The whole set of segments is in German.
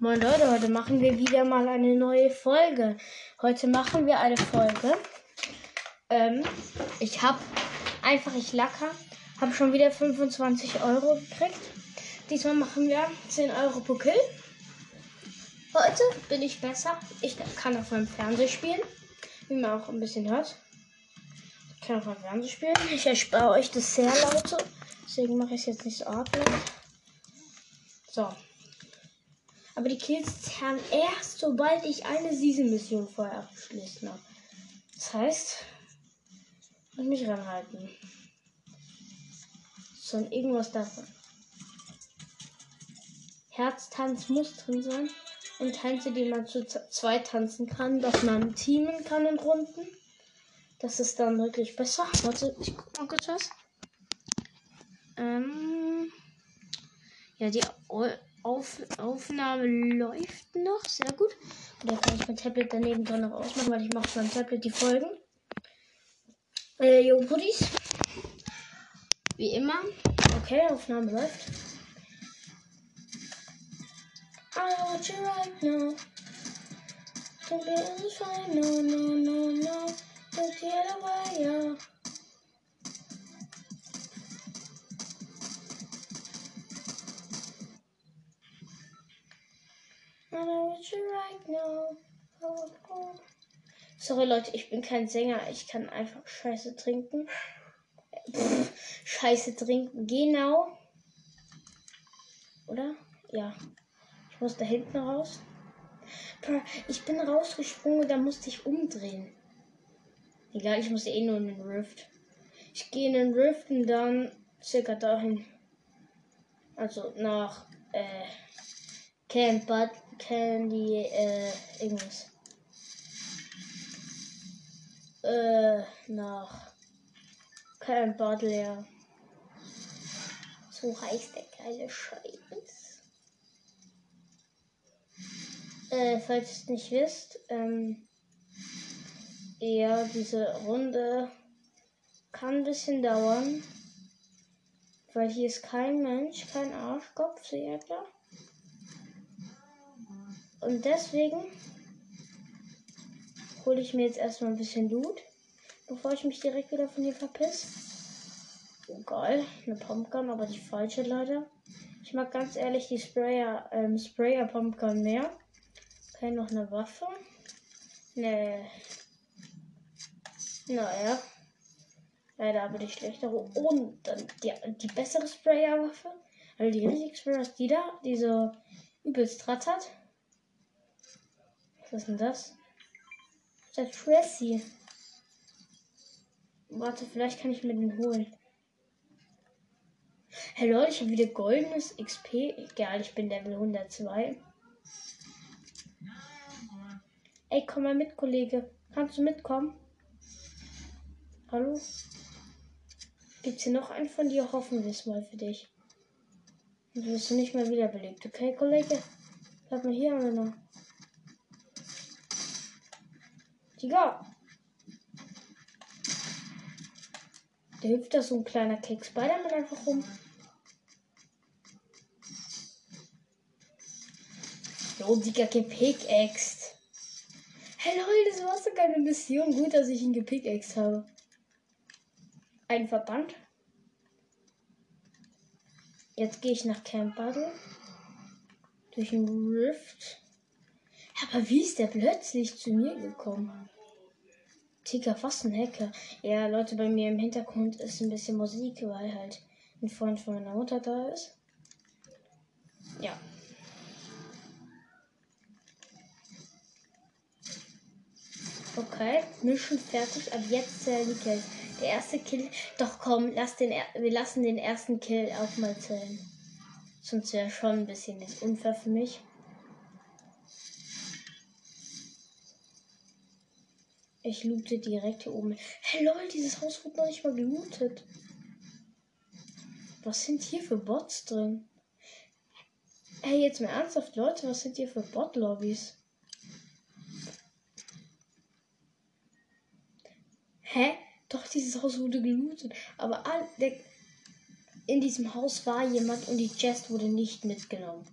Moin Leute, heute machen wir wieder mal eine neue Folge. Heute machen wir eine Folge. Ähm, ich habe einfach, ich lacker, habe schon wieder 25 Euro gekriegt. Diesmal machen wir 10 Euro pro Kill. Heute bin ich besser. Ich kann auf meinem Fernseher spielen, wie man auch ein bisschen hört. Ich kann auf meinem Fernseher spielen. Ich erspare euch das sehr laute, deswegen mache ich es jetzt nicht so laut. So. Aber die Kills zählen erst, sobald ich eine Season-Mission vorher abgeschlossen habe. Das heißt, ich muss mich ranhalten. So, und irgendwas davon. Herztanz muss drin sein. Und Tänze, die man zu zweit tanzen kann, dass man teamen kann in Runden. Das ist dann wirklich besser. Warte, ich guck mal kurz was. Ähm, ja, die auf Aufnahme läuft noch. Sehr gut. Und dann kann ich mein Tablet daneben dran noch ausmachen, weil ich mache beim Tablet die Folgen. Äh, jo, Puddies. Wie immer. Okay, Aufnahme läuft. I want you right now. Don't be in the no, no, no, no. Don't get away, yeah. Sorry Leute, ich bin kein Sänger. Ich kann einfach Scheiße trinken. Pff, Scheiße trinken. Genau. Oder? Ja. Ich muss da hinten raus. Ich bin rausgesprungen da musste ich umdrehen. Egal, ich muss eh nur in den Rift. Ich gehe in den Rift und dann circa dahin. Also nach äh, Bad Candy, äh, irgendwas. Äh, nach Camp Badler. So heißt der geile Scheiß. Äh, falls ihr es nicht wisst, ähm, ja, diese Runde kann ein bisschen dauern. Weil hier ist kein Mensch, kein Arschkopf, sehr klar. Und deswegen hole ich mir jetzt erstmal ein bisschen Loot, bevor ich mich direkt wieder von hier verpiss. Oh, geil, eine Pumpgun, aber die falsche leider. Ich mag ganz ehrlich die Sprayer, ähm, Sprayer Pumpgun mehr. Okay, noch eine Waffe. Ne. Naja. Leider aber die schlechtere. Und dann die, die bessere Sprayer-Waffe. Also die richtig Sprayer ist die da, die so übelst rattert. Was ist denn das? Der Tracy. Warte, vielleicht kann ich mir den holen. Hey Leute, ich habe wieder goldenes XP. Egal, ich bin Level 102. Ey, komm mal mit, Kollege. Kannst du mitkommen? Hallo? Gibt's hier noch einen von dir? Hoffen wir es mal für dich. Du wirst nicht mehr wiederbelebt, okay, Kollege? Bleib mal hier, oder? Digga. Da hüpft da so ein kleiner Kick Spider-Man einfach rum. Jo, Digga, gepickaxt. Hey Leute, das war so keine Mission. Gut, dass ich ihn gepickaxt habe. Ein Verband. Jetzt gehe ich nach Camp Battle. Durch den Rift. Aber wie ist der plötzlich zu mir gekommen? Tigger, was ein Hacker. Ja, Leute, bei mir im Hintergrund ist ein bisschen Musik, weil halt ein Freund von meiner Mutter da ist. Ja. Okay, Mission fertig. Ab jetzt zählen die Kills. Der erste Kill. Doch komm, lass den, wir lassen den ersten Kill auch mal zählen. Sonst wäre schon ein bisschen das unfair für mich. Ich loote direkt hier oben. Hey lol, dieses Haus wird noch nicht mal gelootet. Was sind hier für Bots drin? Hey, jetzt mal ernsthaft, Leute, was sind hier für Bot-Lobbys? Hä? Doch, dieses Haus wurde gelootet. Aber all, in diesem Haus war jemand und die Chest wurde nicht mitgenommen.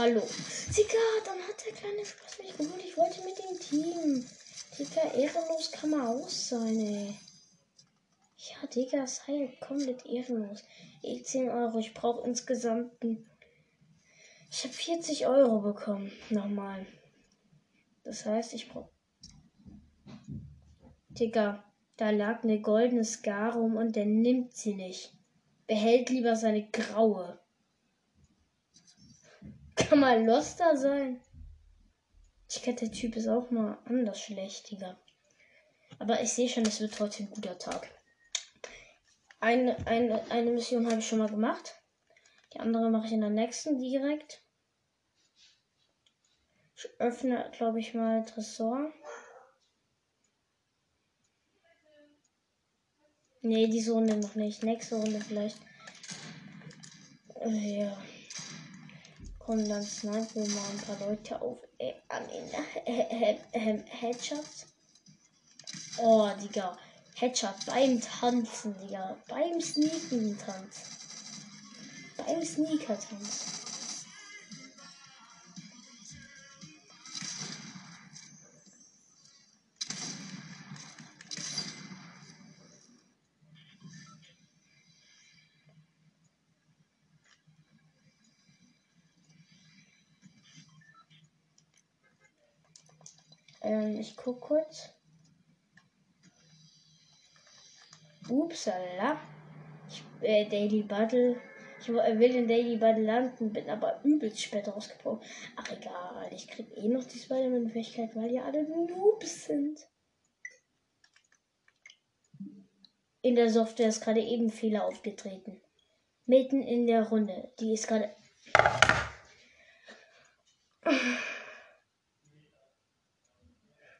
Hallo. Digga, dann hat der kleine Spaß mich geholt. Ich wollte mit dem Team. Digga, ehrenlos kann man auch sein, ey. Ja, Digga, sei komplett ehrenlos. Ich 10 Euro. Ich brauche insgesamt. Ich habe 40 Euro bekommen. Nochmal. Das heißt, ich brauche. Digga, da lag eine goldene Skar rum und der nimmt sie nicht. Behält lieber seine graue. Kann mal loster sein. Ich glaube, der Typ ist auch mal anders schlecht, Digga. Aber ich sehe schon, es wird heute ein guter Tag. Eine, eine, eine Mission habe ich schon mal gemacht. Die andere mache ich in der nächsten direkt. Ich öffne, glaube ich, mal Tresor. Nee, diese Runde noch nicht. Nächste Runde vielleicht. Äh, ja. Komm, dann snipen wir mal ein paar Leute auf äh, an den Headshots. Oh, Digga. Headshot beim Tanzen, Digga. Beim Sneaken Tanz. Beim Sneaker Tanz. Ähm, ich guck kurz. Upsala. Ich, äh, Daily Battle. Ich will in Daily Battle landen, bin aber übelst spät rausgebrochen. Ach egal, ich krieg eh noch die Spider-Man-Fähigkeit, weil ja alle Noobs sind. In der Software ist gerade eben Fehler aufgetreten. Mitten in der Runde. Die ist gerade.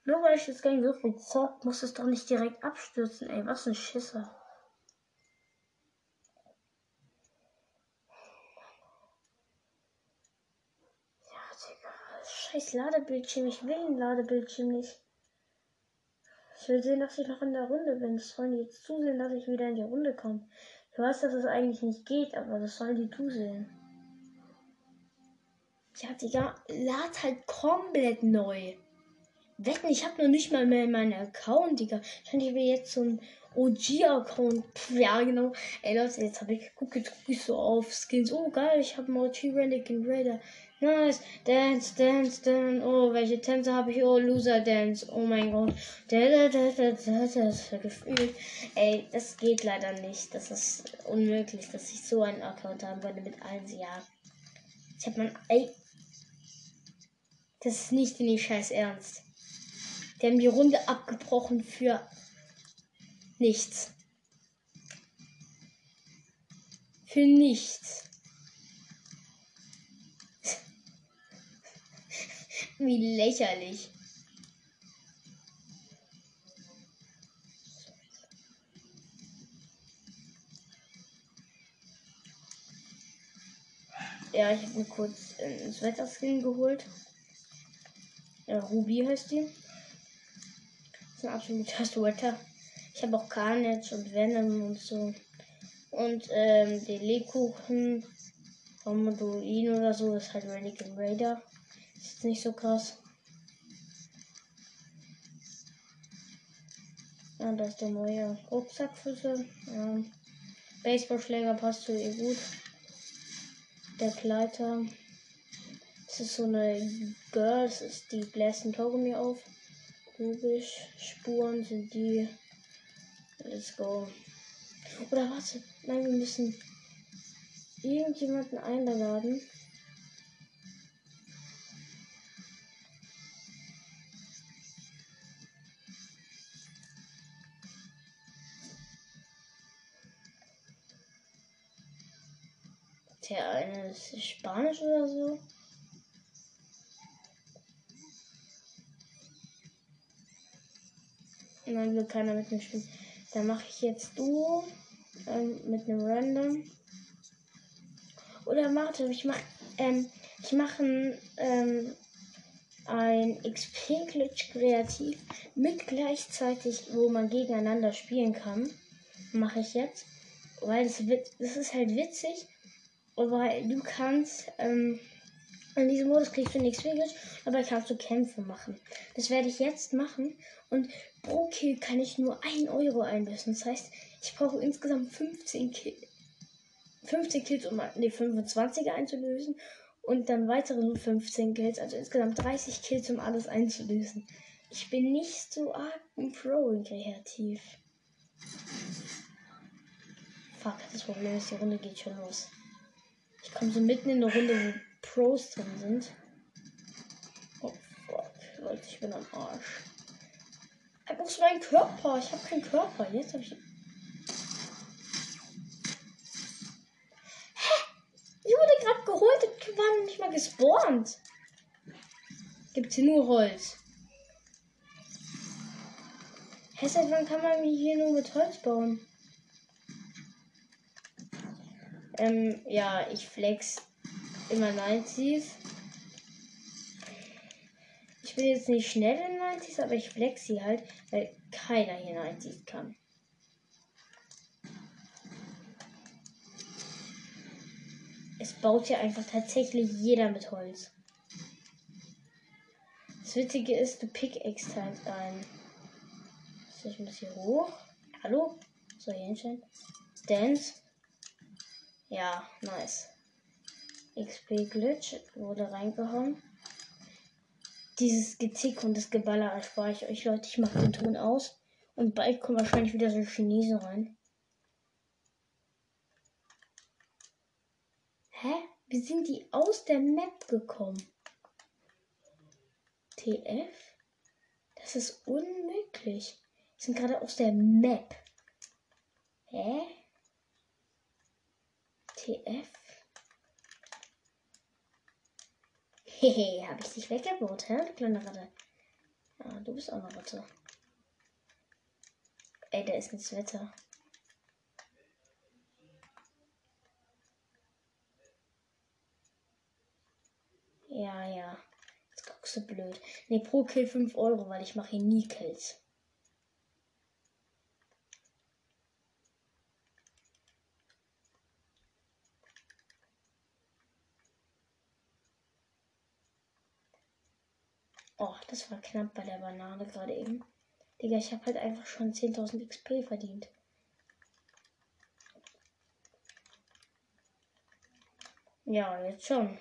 Nur weil ich das Game so viel zock, muss es doch nicht direkt abstürzen, ey. Was ein Schisser. Scheiß Ladebildschirm. Ich will ein Ladebildschirm nicht. Ich will sehen, dass ich noch in der Runde bin. Das sollen die jetzt zusehen, dass ich wieder in die Runde komme. Ich weiß, dass es eigentlich nicht geht, aber das sollen die zusehen. Ja, Digga, lad halt komplett neu. Wetten, ich habe noch nicht mal mehr meinen Account, Digga. Wahrscheinlich will jetzt so ein OG-Account. Ja, genau. Ey, Leute, jetzt habe ich geguckt, jetzt gucke ich so auf Skins. Oh, geil, ich habe einen OG Renegade Raider. Nice. Dance, dance, dance. Oh, welche Tänze habe ich? Oh, Loser Dance. Oh mein Gott. Ey, das geht leider nicht. Das ist unmöglich, dass ich so einen Account haben würde mit allen. Ja. Ich habe mein. Ey. Das ist nicht in die Scheiß Ernst. Die haben die Runde abgebrochen für nichts. Für nichts. Wie lächerlich. Ja, ich habe mir kurz ins Wetterskin geholt. Ja, Ruby heißt die ist ein absoluter Sweater. Ich habe auch Carnage und Venom und so. Und ähm, den Lebkuchen vom Moduin oder so ist halt Renegade Raider. Ist nicht so krass. Ja, da ist der neue Rucksackfüße. Ja. Baseballschläger passt zu ihr gut. Der Kleider. Das ist so eine Girl, das ist die bläst ein Kaugummi auf. Spuren sind die. Let's go. Oder warte. Nein, wir müssen irgendjemanden einladen. Der eine ist Spanisch oder so. Nein, will keiner mit mir spielen. Dann mache ich jetzt Duo ähm, mit einem Random. Oder warte, ich mache ähm, ich mache ein, ähm, ein XP-Glitch kreativ mit gleichzeitig, wo man gegeneinander spielen kann. Mache ich jetzt. Weil das, das ist halt witzig, weil du kannst ähm, In diesem Modus kriegst du nichts wirklich, aber kannst du Kämpfe machen. Das werde ich jetzt machen. Und pro Kill kann ich nur 1 Euro einlösen. Das heißt, ich brauche insgesamt 15 Kills. 15 Kills, um die 25er einzulösen. Und dann weitere 15 Kills, also insgesamt 30 Kills, um alles einzulösen. Ich bin nicht so arg Pro kreativ. Fuck, das Problem ist, die Runde geht schon los. Ich komme so mitten in eine Runde, Pros drin sind. Oh fuck, Leute, ich bin am Arsch. Wo ist mein Körper? Ich habe keinen Körper. Jetzt habe ich. Hä? Ich wurde gerade geholt und war nicht mal gespawnt. Gibt's hier nur Holz. Hä, seit wann kann man hier nur mit Holz bauen? Ähm, ja, ich flex immer 90s. Ich bin jetzt nicht schnell in 90s, aber ich flex sie halt, weil keiner hier 90s kann. Es baut hier einfach tatsächlich jeder mit Holz. Das Witzige ist, du pickaxe halt ein. Ich muss hier hoch. Hallo? So, hier hinstellen. Dance. Ja, nice. XP Glitch wurde reingehauen. Dieses Getick und das Geballer erspare ich euch, Leute. Ich mache den Ton aus. Und bald kommen wahrscheinlich wieder so Chinesen rein. Hä? Wie sind die aus der Map gekommen? TF? Das ist unmöglich. Die sind gerade aus der Map. Hä? TF? Hehe, hab ich dich weggebaut, hä, du kleine Ratte? Ja, du bist auch eine Ratte. Ey, da ist ins Wetter. Ja, ja. Jetzt guckst du blöd. Ne, pro Kill 5 Euro, weil ich mache hier nie Kills. Oh, das war knapp bei der Banane gerade eben. Digga, ich habe halt einfach schon 10.000 XP verdient. Ja, jetzt schon.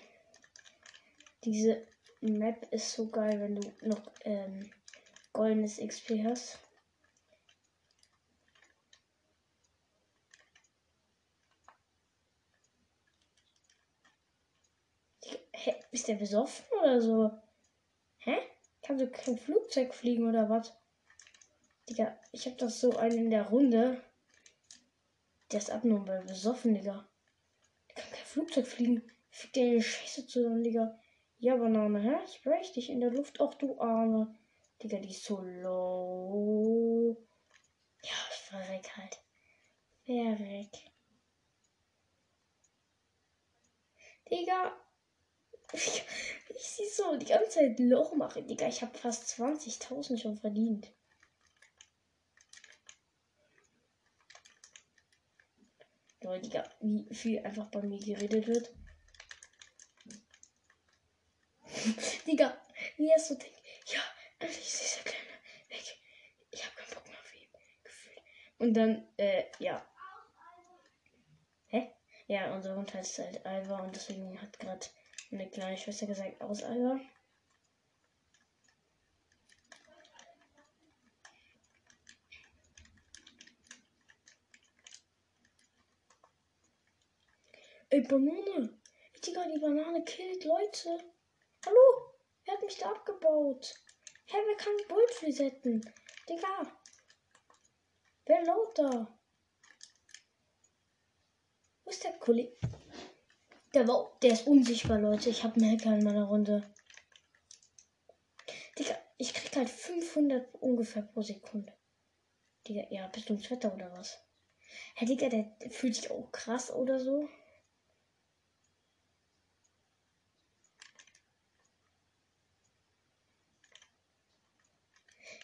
Diese Map ist so geil, wenn du noch ähm, goldenes XP hast. Hä, bist der besoffen oder so? Hä? Kannst du kein Flugzeug fliegen oder was? Digga, ich hab doch so einen in der Runde. Der ist abnormal besoffen, Digga. Der kann kein Flugzeug fliegen. Fick dir eine Scheiße zusammen, Digga. Ja, Banane, hä? Ich breche dich in der Luft. Ach, du Arme. Digga, die ist so low. Ja, ich verreck halt. Verreck. Digga, ich, ich sie so die ganze Zeit Loch mache. Digga, ich habe fast 20.000 schon verdient. Leute, Digga, wie viel einfach bei mir geredet wird. Digga, wie er so denkt, ja, endlich ist dieser Kleine weg. Ich habe keinen Bock mehr auf ihn gefühlt. Und dann, äh, ja. Hä? Ja, unser Hund heißt halt Alva und deswegen hat gerade meine kleine Schwester gesagt, aus, Alter. Ey, Banane. Digga, die Banane killt Leute. Hallo? Wer hat mich da abgebaut? Hä, wer kann Bolt resetten? Digga. Wer laut da? Wo ist der Kollege? Der, war, der ist unsichtbar, Leute. Ich habe einen Hacker in meiner Runde. Digga, ich krieg halt 500 ungefähr pro Sekunde. Digga, ja, bist du ins Wetter oder was? Herr Digga, der fühlt sich auch krass oder so.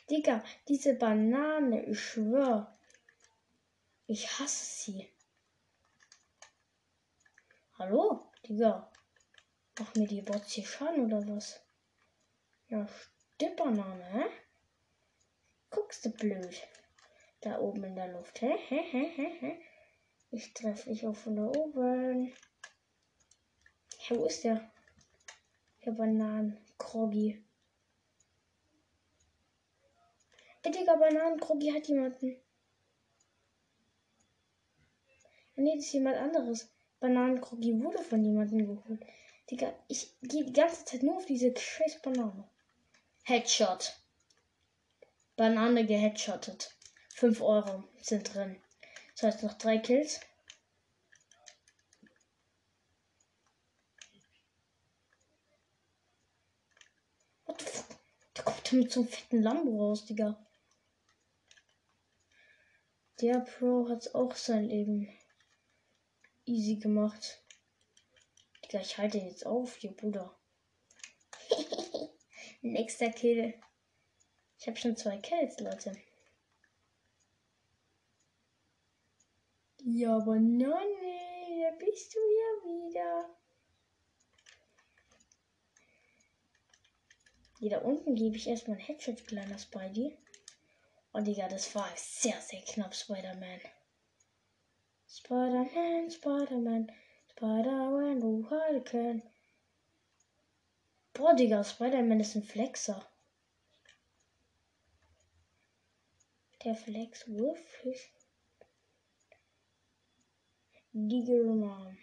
Digga, diese Banane, ich schwör. Ich hasse sie. Hallo, Digga. Machen mir die Bots hier Schaden oder was? Ja, Banane, hä? Guckst du blöd. Da oben in der Luft, hä? hä, hä, hä, hä? Ich treffe dich auch von da oben. Ja, wo ist der? Der Bananen. Kroggy. Ey, Digga, Bananen. Kroggy hat jemanden. Nee, das ist jemand anderes. Bananen-Kroggy wurde von jemandem geholt. Digga, ich gehe die ganze Zeit nur auf diese scheiß Banane. Headshot. Banane geheadshottet. 5 Euro sind drin. Das heißt noch drei Kills. What the fuck? Da kommt er mit so einem fetten Lambo raus, Digga. Der Pro hat auch sein Leben easy gemacht. Ich halte jetzt auf, hier Bruder. Nächster Kill. Ich habe schon zwei Kills, Leute. Ja, aber Nonne, da bist du ja wieder. Hier da unten gebe ich erstmal ein Headshot, kleiner Spidey. Oh, Digga, das war sehr, sehr knapp, Spider-Man. Spider-Man, Spider-Man, Spider-Man, du Hulken. Boah, Digga, Spider-Man ist ein Flexer. Der Flex wirklich. Digga.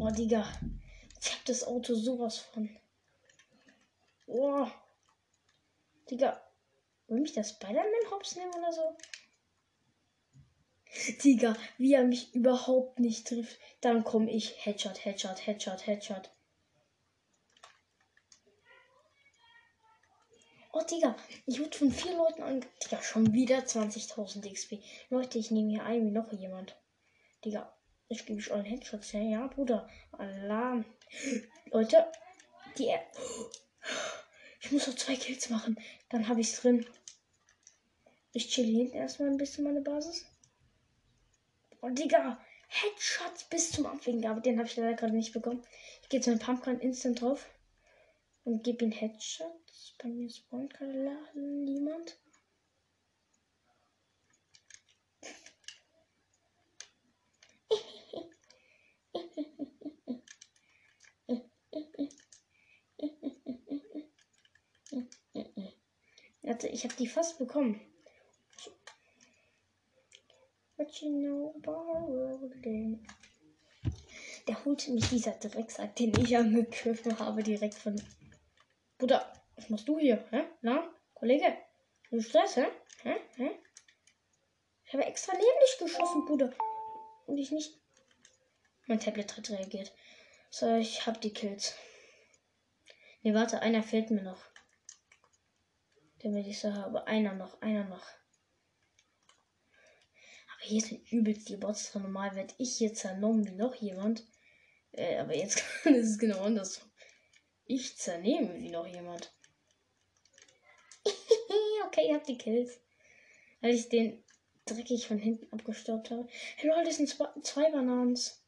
Oh, Digga. Ich hab das Auto sowas von. Oh. Digga. Will mich der Spider-Man hops nehmen oder so? Digga, wie er mich überhaupt nicht trifft. Dann komme ich. Headshot, Headshot, Headshot, Headshot. Oh, Digga, ich wurde von vier Leuten an. Digga, schon wieder 20.000 XP. Leute, ich nehme hier ein wie noch jemand. Digga, ich gebe euren Headshots her. Ja, Bruder. Alarm. Leute, die. Ich muss noch zwei Kills machen. Dann habe ich es drin. Ich chill hinten erstmal ein bisschen meine Basis. Oh, Digga. Headshots bis zum Abwinken. Aber den habe ich leider gerade nicht bekommen. Ich gehe jetzt mit Pumpkin instant drauf. Und gebe ihn Headshots. Bei mir spawnt gerade niemand. Ich habe die fast bekommen. What you know about Der holte mich dieser Drecksack, den ich angegriffen habe, direkt von. Bruder, was machst du hier? Hä? Na, Kollege? Du Stress, hä? Hä? Hä? Ich habe extra neben dich geschossen, Bruder. Und ich nicht. Mein Tablet hat reagiert. So, ich hab die Kills. Ne, warte, einer fehlt mir noch. Damit ich so habe. Einer noch, einer noch. Hier sind übelst die Bots drin. Normal werde ich hier zernommen wie noch jemand. Äh, aber jetzt ist es genau andersrum. Ich zernehme wie noch jemand. okay, ihr habt die Kills. Weil ich den dreckig von hinten abgestaubt habe. Hey Leute, das sind zwei, zwei Bananens.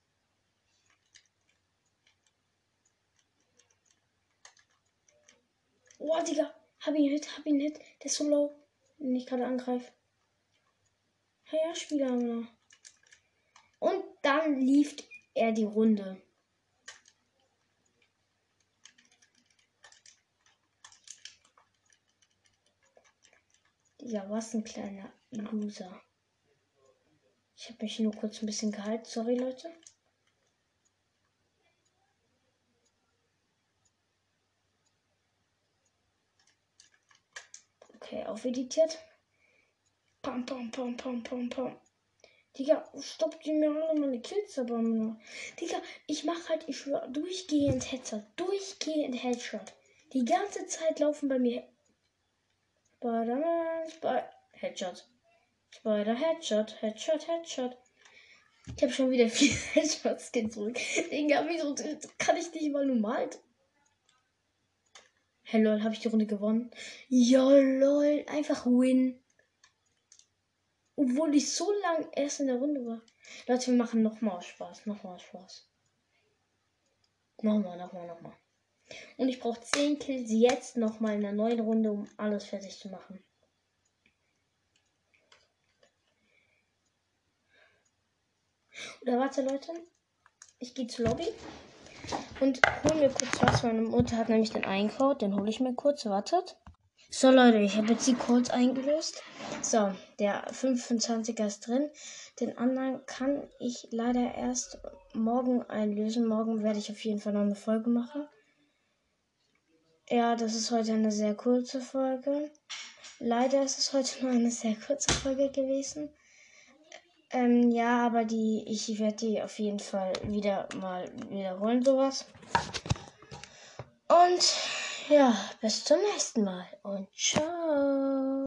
Oh, Digga. Hab ihn hit, hab ihn hit. Der ist so low. Wenn ich gerade angreife. Hey, ja, Spieler. Und dann lief er die Runde. Ja, was ein kleiner Loser. Ich habe mich nur kurz ein bisschen gehalten. Sorry, Leute. Okay, aufeditiert. Pam, pam, pam, pam, pam, pam. Digga, stoppt die mir alle meine Kills aber nur. Digga, ich mach halt, ich schwör, durchgehend Headshot. Durchgehend Headshot. Die ganze Zeit laufen bei mir. Spider-Man, Spider. Headshot. Spider, Headshot, Headshot, Headshot. Ich habe schon wieder vier Headshots zurück. Digga, wieso kann ich nicht mal normal Hey lol, habe ich die Runde gewonnen? Ja lol, einfach win. Obwohl ich so lang erst in der Runde war. Leute, wir machen nochmal Spaß, nochmal Spaß. Nochmal, nochmal, nochmal. Und ich brauche 10 Kills jetzt nochmal in der neuen Runde, um alles fertig zu machen. Oder warte, Leute. Ich gehe zur Lobby und hole mir kurz was. Meine Mutter hat nämlich den Eincode. Den hole ich mir kurz. Wartet. So, Leute, ich habe jetzt die Codes eingelöst. So, der 25er ist drin. Den anderen kann ich leider erst morgen einlösen. Morgen werde ich auf jeden Fall noch eine Folge machen. Ja, das ist heute eine sehr kurze Folge. Leider ist es heute nur eine sehr kurze Folge gewesen. Ähm, ja, aber die, ich werde die auf jeden Fall wieder mal wiederholen, sowas. Und ja, bis zum nächsten Mal und ciao.